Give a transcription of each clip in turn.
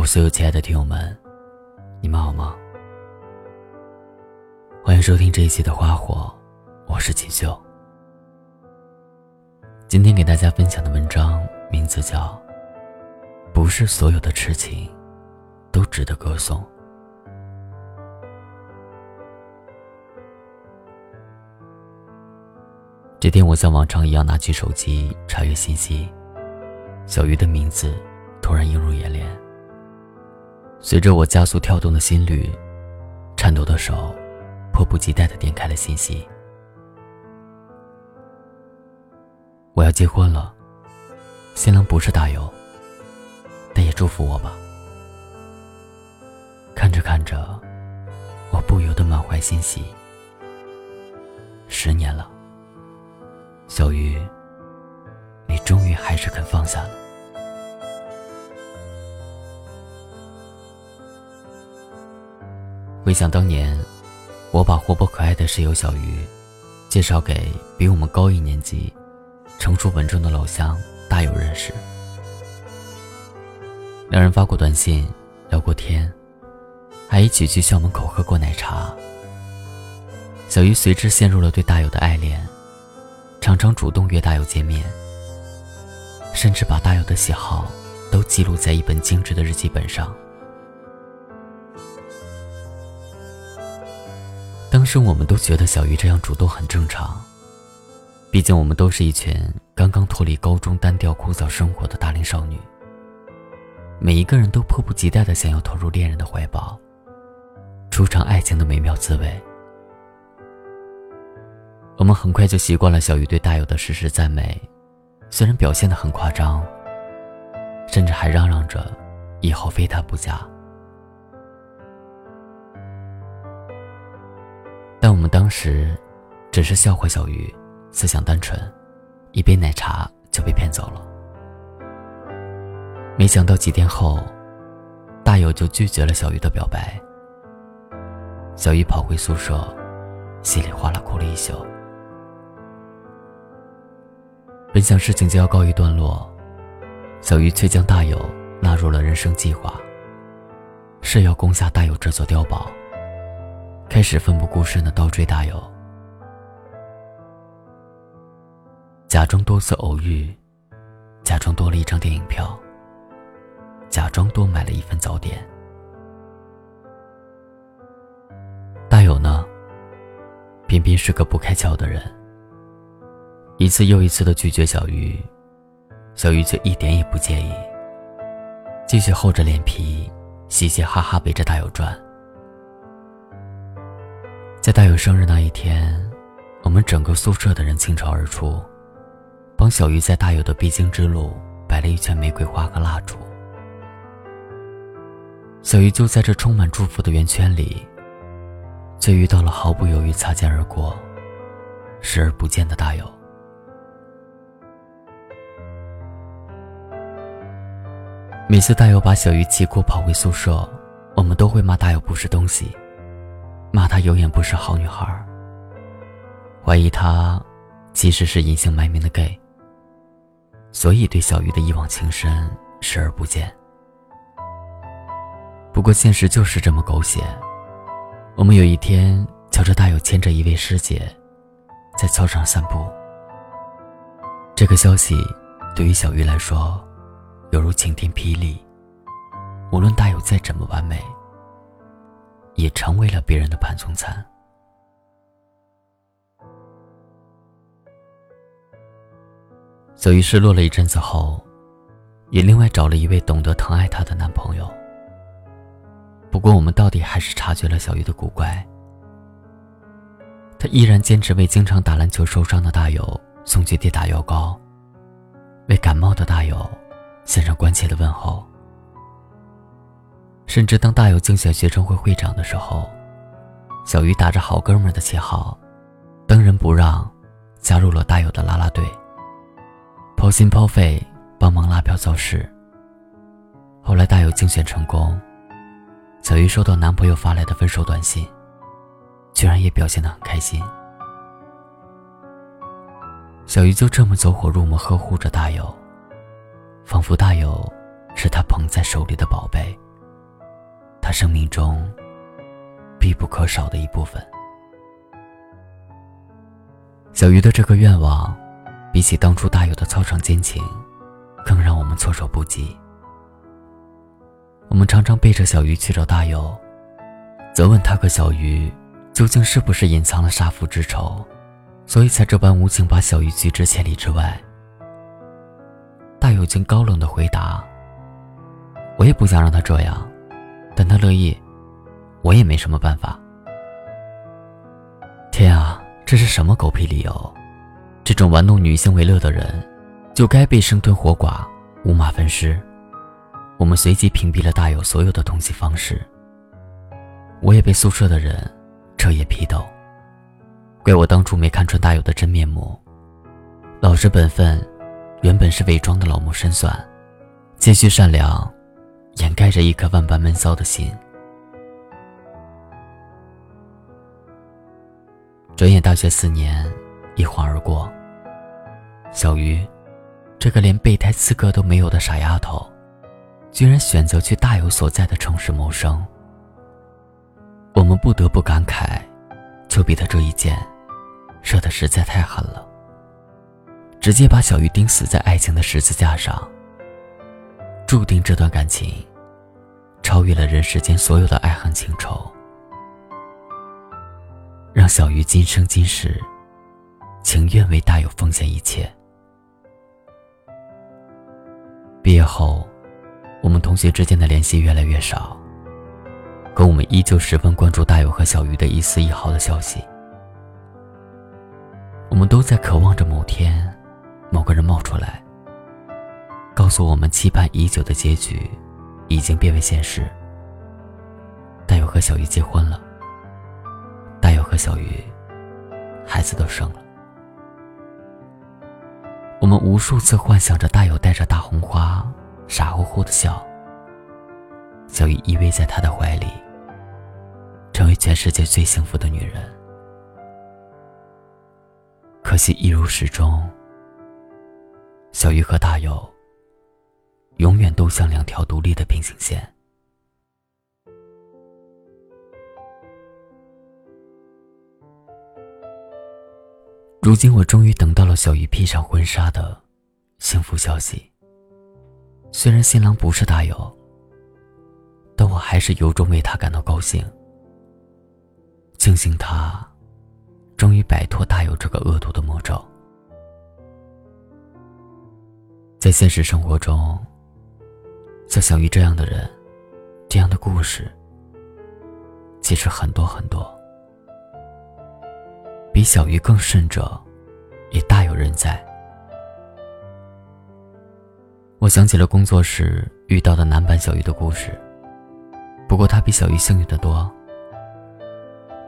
我所有亲爱的听友们，你们好吗？欢迎收听这一期的《花火》，我是锦绣。今天给大家分享的文章名字叫《不是所有的痴情都值得歌颂》。这天，我像往常一样拿起手机查阅信息，小鱼的名字突然映入眼帘。随着我加速跳动的心率，颤抖的手迫不及待的点开了信息。我要结婚了，新郎不是大友，但也祝福我吧。看着看着，我不由得满怀欣喜。十年了，小鱼，你终于还是肯放下了。回想当年，我把活泼可爱的室友小鱼介绍给比我们高一年级、成熟稳重的老乡大友认识。两人发过短信，聊过天，还一起去校门口喝过奶茶。小鱼随之陷入了对大友的爱恋，常常主动约大友见面，甚至把大友的喜好都记录在一本精致的日记本上。当时我们都觉得小鱼这样主动很正常，毕竟我们都是一群刚刚脱离高中单调枯燥生活的大龄少女。每一个人都迫不及待的想要投入恋人的怀抱，初尝爱情的美妙滋味。我们很快就习惯了小鱼对大友的时时赞美，虽然表现的很夸张，甚至还嚷嚷着以后非他不嫁。时只是笑话小鱼，思想单纯，一杯奶茶就被骗走了。没想到几天后，大友就拒绝了小鱼的表白。小鱼跑回宿舍，稀里哗啦哭了一宿。本想事情就要告一段落，小鱼却将大友纳入了人生计划，誓要攻下大友这座碉堡。开始奋不顾身的倒追大友，假装多次偶遇，假装多了一张电影票，假装多买了一份早点。大友呢，偏偏是个不开窍的人，一次又一次的拒绝小鱼，小鱼却一点也不介意，继续厚着脸皮，嘻嘻哈哈围着大友转。在大友生日那一天，我们整个宿舍的人倾巢而出，帮小鱼在大友的必经之路摆了一圈玫瑰花和蜡烛。小鱼就在这充满祝福的圆圈里，却遇到了毫不犹豫擦肩而过、视而不见的大友。每次大友把小鱼气哭跑回宿舍，我们都会骂大友不是东西。骂她有眼不识好女孩怀疑她其实是隐姓埋名的 gay，所以对小鱼的一往情深视而不见。不过现实就是这么狗血。我们有一天瞧着大友牵着一位师姐，在操场散步。这个消息对于小鱼来说，犹如晴天霹雳。无论大友再怎么完美。也成为了别人的盘中餐。小鱼失落了一阵子后，也另外找了一位懂得疼爱她的男朋友。不过，我们到底还是察觉了小鱼的古怪。他依然坚持为经常打篮球受伤的大友送去跌打药膏，为感冒的大友献上关切的问候。甚至当大友竞选学生会会长的时候，小鱼打着好哥们的旗号，当仁不让，加入了大友的啦啦队，抛心抛肺帮忙拉票造势。后来大友竞选成功，小鱼收到男朋友发来的分手短信，居然也表现得很开心。小鱼就这么走火入魔呵护着大友，仿佛大友是他捧在手里的宝贝。他生命中必不可少的一部分。小鱼的这个愿望，比起当初大有的操场奸情，更让我们措手不及。我们常常背着小鱼去找大有，责问他和小鱼究竟是不是隐藏了杀父之仇，所以才这般无情把小鱼拒之千里之外。大有竟高冷的回答：“我也不想让他这样，但他乐意，我也没什么办法。”天啊，这是什么狗屁理由？这种玩弄女性为乐的人，就该被生吞活剐、五马分尸。我们随即屏蔽了大有所有的通信方式。我也被宿舍的人彻夜批斗，怪我当初没看穿大有的真面目。老实本分，原本是伪装的老谋深算，谦虚善良，掩盖着一颗万般闷骚的心。转眼大学四年一晃而过，小鱼，这个连备胎资格都没有的傻丫头。居然选择去大有所在的城市谋生，我们不得不感慨，丘比特这一箭，射的实在太狠了，直接把小鱼钉死在爱情的十字架上，注定这段感情，超越了人世间所有的爱恨情仇，让小鱼今生今世，情愿为大有奉献一切。毕业后。我们同学之间的联系越来越少，可我们依旧十分关注大友和小鱼的一丝一毫的消息。我们都在渴望着某天，某个人冒出来，告诉我们期盼已久的结局，已经变为现实。大友和小鱼结婚了，大友和小鱼，孩子都生了。我们无数次幻想着大友带着大红花。傻乎乎的笑，小鱼依偎在他的怀里，成为全世界最幸福的女人。可惜一如始终，小鱼和大友永远都像两条独立的平行线。如今，我终于等到了小鱼披上婚纱的幸福消息。虽然新郎不是大友，但我还是由衷为他感到高兴。庆幸他终于摆脱大友这个恶毒的魔咒。在现实生活中，像小鱼这样的人，这样的故事，其实很多很多。比小鱼更甚者，也大有人在。我想起了工作时遇到的男版小鱼的故事，不过他比小鱼幸运的多，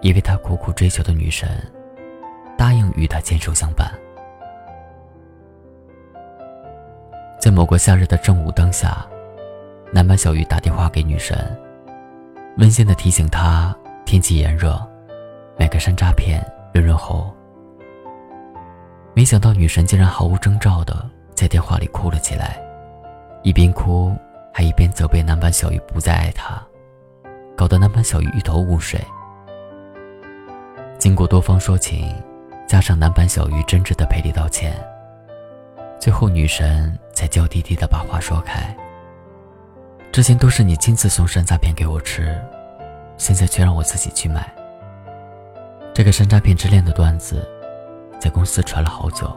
因为他苦苦追求的女神答应与他牵手相伴。在某个夏日的正午当下，男版小鱼打电话给女神，温馨的提醒她天气炎热，买个山楂片润润喉。没想到女神竟然毫无征兆的在电话里哭了起来。一边哭，还一边责备男版小鱼不再爱她，搞得男版小鱼一头雾水。经过多方说情，加上男版小鱼真挚的赔礼道歉，最后女神才娇滴滴的把话说开。之前都是你亲自送山楂片给我吃，现在却让我自己去买。这个山楂片之恋的段子，在公司传了好久，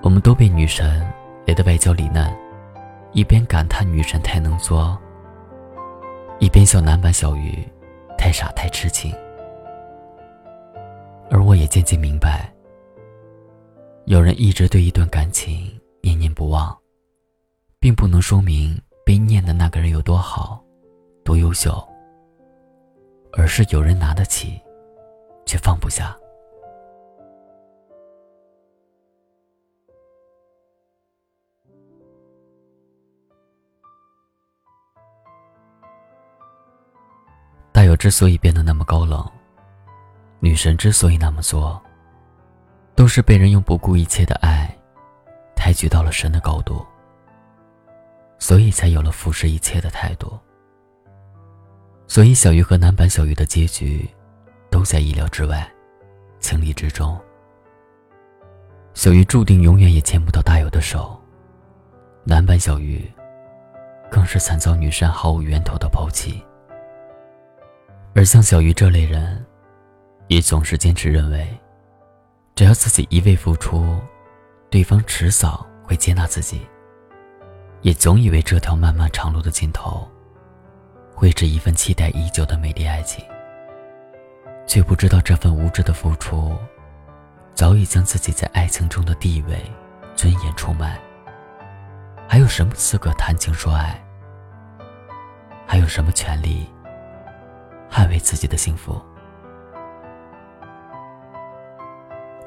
我们都被女神雷得外焦里嫩。一边感叹女神太能作，一边笑男版小鱼太傻太痴情。而我也渐渐明白，有人一直对一段感情念念不忘，并不能说明那个人有多好、多优秀，而是有人拿得起，却放不下。大友之所以变得那么高冷，女神之所以那么作，都是被人用不顾一切的爱抬举到了神的高度，所以才有了俯视一切的态度。所以小鱼和男版小鱼的结局，都在意料之外，情理之中。小鱼注定永远也牵不到大友的手，男版小鱼，更是惨遭女神毫无源头的抛弃。而像小鱼这类人，也总是坚持认为，只要自己一味付出，对方迟早会接纳自己。也总以为这条漫漫长路的尽头，会是一份期待已久的美丽爱情，却不知道这份无知的付出，早已将自己在爱情中的地位、尊严出卖。还有什么资格谈情说爱？还有什么权利捍卫自己的幸福？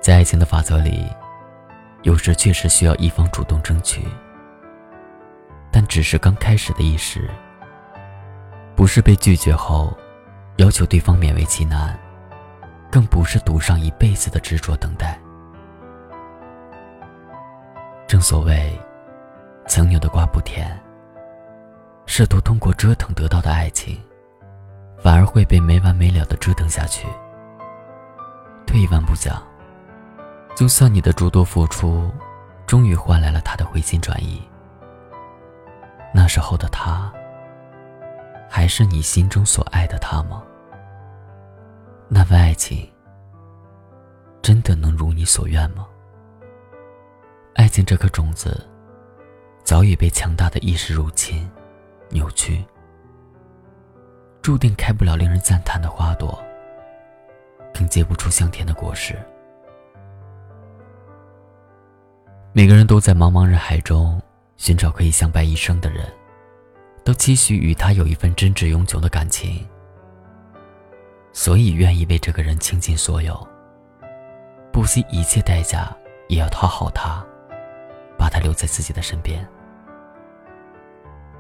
在爱情的法则里，有时确实需要一方主动争取。但只是刚开始的一时，不是被拒绝后，要求对方勉为其难，更不是赌上一辈子的执着等待。正所谓，强扭的瓜不甜。试图通过折腾得到的爱情，反而会被没完没了的折腾下去。退一万步讲，就算你的诸多付出，终于换来了他的回心转意。那时候的他，还是你心中所爱的他吗？那份爱情，真的能如你所愿吗？爱情这颗种子，早已被强大的意识入侵、扭曲，注定开不了令人赞叹的花朵，更结不出香甜的果实。每个人都在茫茫人海中。寻找可以相伴一生的人，都期许与他有一份真挚永久的感情，所以愿意为这个人倾尽所有，不惜一切代价也要讨好他，把他留在自己的身边。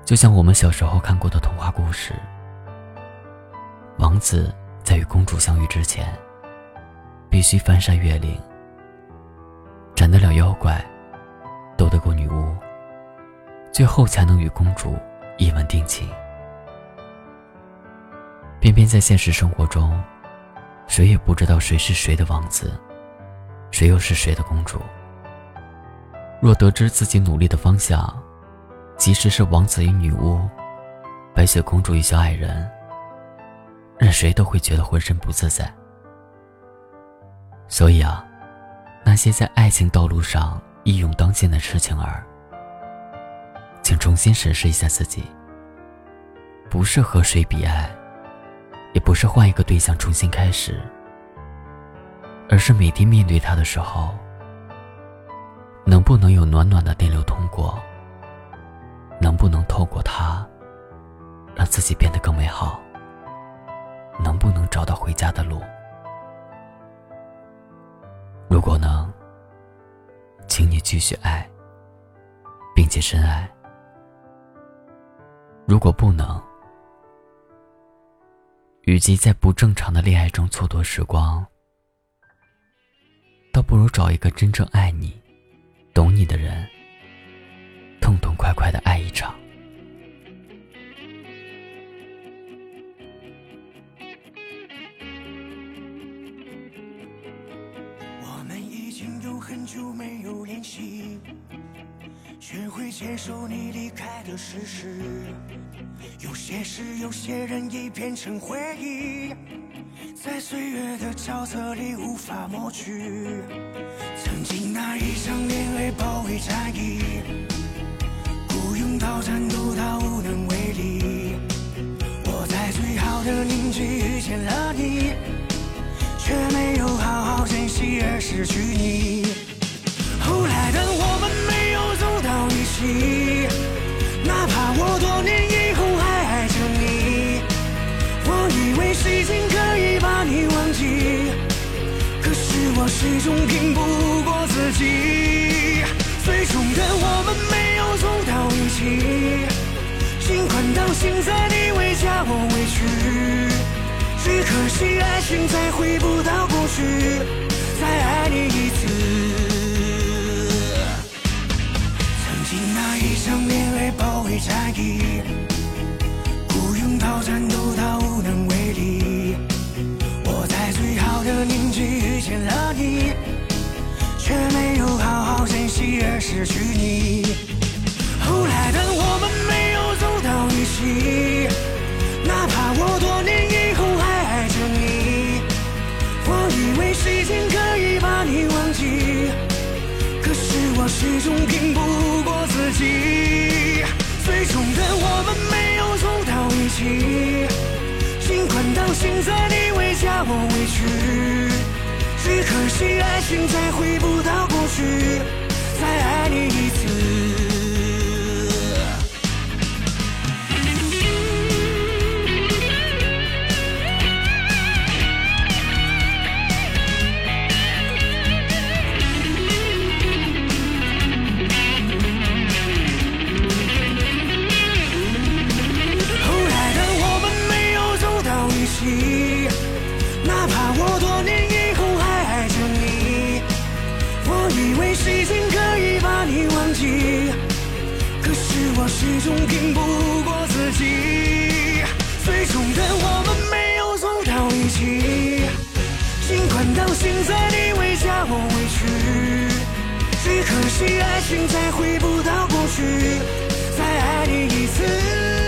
就像我们小时候看过的童话故事，王子在与公主相遇之前，必须翻山越岭，斩得了妖怪，斗得过女巫。最后才能与公主一吻定情。偏偏在现实生活中，谁也不知道谁是谁的王子，谁又是谁的公主。若得知自己努力的方向，即使是王子与女巫，白雪公主与小矮人，任谁都会觉得浑身不自在。所以啊，那些在爱情道路上一勇当先的痴情儿。请重新审视一下自己。不是和谁比爱，也不是换一个对象重新开始，而是每天面对他的时候，能不能有暖暖的电流通过？能不能透过他，让自己变得更美好？能不能找到回家的路？如果能，请你继续爱，并且深爱。如果不能，与其在不正常的恋爱中蹉跎时光，倒不如找一个真正爱你、懂你的人，痛痛快快的爱一场。我们已经有很久没有联系。学会接受你离开的事实，有些事，有些人已变成回忆，在岁月的沼泽里无法抹去。曾经那一场恋爱包围战役，不用到战斗到无能为力。我在最好的年纪遇见了你，却没有好好珍惜而失去你。终拼不过自己。最终的我们没有走到一起，尽管到现在你会叫我委屈，只可惜爱情再回不到过去，再爱你一次。曾经那一场恋爱包围战役，不用到战斗的年纪遇见了你，却没有好好珍惜而失去你。后来的我们没有走到一起，哪怕我多年以后还爱着你。我以为时间可以把你忘记，可是我始终骗不过自己。最终的我们没有走到一起，尽管到现在你。委屈，只可惜爱情再回不到过去，再爱你一次。爱情再回不到过去，再爱你一次。